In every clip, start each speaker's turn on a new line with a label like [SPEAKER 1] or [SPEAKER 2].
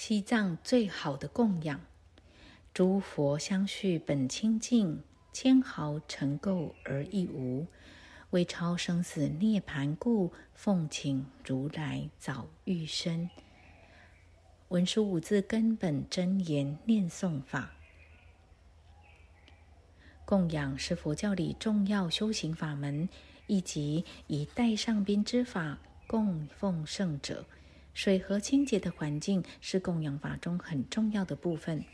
[SPEAKER 1] 西藏最好的供养，诸佛相续本清净，千毫尘垢而亦无。为超生死涅盘故，奉请如来早欲生。文殊五字根本真言念诵法，供养是佛教里重要修行法门，以及以带上宾之法供奉圣者。水和清洁的环境是供养法中很重要的部分，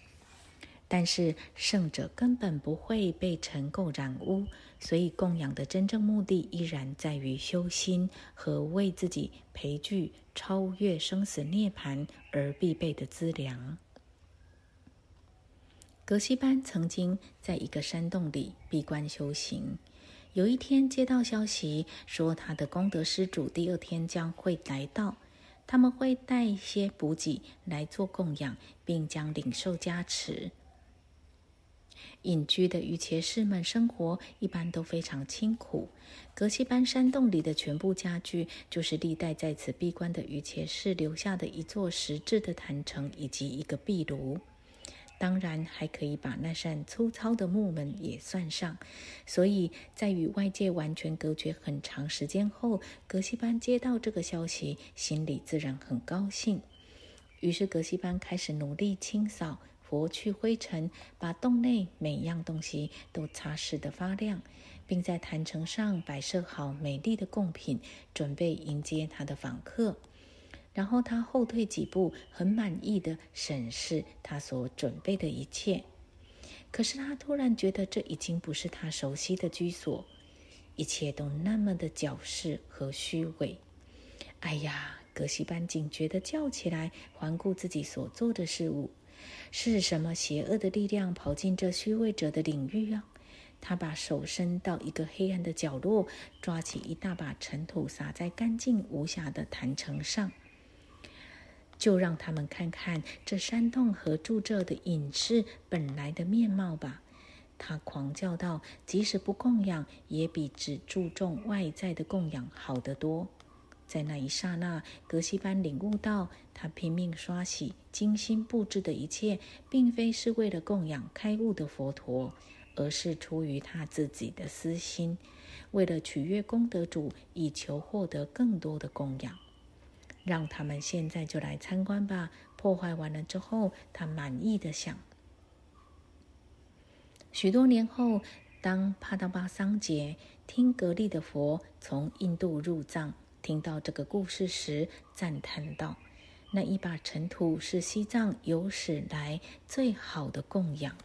[SPEAKER 1] 但是圣者根本不会被尘垢染污，所以供养的真正目的依然在于修心和为自己培聚超越生死涅槃而必备的资粮。格西班曾经在一个山洞里闭关修行，有一天接到消息说他的功德施主第二天将会来到。他们会带一些补给来做供养，并将领受加持。隐居的瑜伽士们生活一般都非常清苦。格西班山洞里的全部家具，就是历代在此闭关的瑜伽士留下的一座石质的坛城以及一个壁炉。当然，还可以把那扇粗糙的木门也算上。所以在与外界完全隔绝很长时间后，格西班接到这个消息，心里自然很高兴。于是，格西班开始努力清扫、拂去灰尘，把洞内每样东西都擦拭得发亮，并在坛城上摆设好美丽的贡品，准备迎接他的访客。然后他后退几步，很满意的审视他所准备的一切。可是他突然觉得这已经不是他熟悉的居所，一切都那么的矫饰和虚伪。哎呀！格西班警觉的叫起来，环顾自己所做的事物，是什么邪恶的力量跑进这虚伪者的领域啊？他把手伸到一个黑暗的角落，抓起一大把尘土，撒在干净无瑕的坛城上。就让他们看看这山洞和住这的隐士本来的面貌吧！他狂叫道：“即使不供养，也比只注重外在的供养好得多。”在那一刹那，格西班领悟到，他拼命刷洗、精心布置的一切，并非是为了供养开悟的佛陀，而是出于他自己的私心，为了取悦功德主，以求获得更多的供养。让他们现在就来参观吧。破坏完了之后，他满意的想。许多年后，当帕达巴桑杰听格利的佛从印度入藏，听到这个故事时，赞叹道：“那一把尘土是西藏有史来最好的供养。”